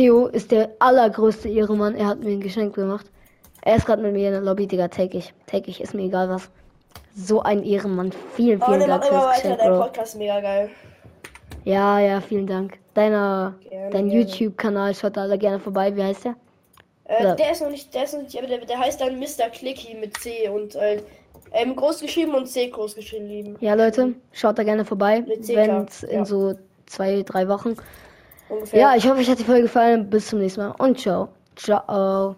Theo ist der allergrößte Ehrenmann. Er hat mir ein Geschenk gemacht. Er ist gerade mit mir in der Lobby, Digga. Take ich. Take ich, ist mir egal was. So ein Ehrenmann. Vielen, Oh, vielen ne, Dank fürs weiter, Geschenk, dein. Podcast ist mega geil. Ja, ja, vielen Dank. Deiner, Gerne, dein. YouTube-Kanal schaut da gerne vorbei. Wie heißt der? Äh. Der ist noch nicht, der ist noch nicht, aber der, der heißt dann Mr. Clicky mit C und äh, ähm, groß geschrieben und C groß geschrieben. Ja, Leute, schaut da gerne vorbei. Mit C, Wenn es klar. in Ja. so zwei, drei Wochen. Ungefähr. Ja, ich hoffe, euch hat die Folge gefallen. Bis zum nächsten Mal und ciao. Ciao.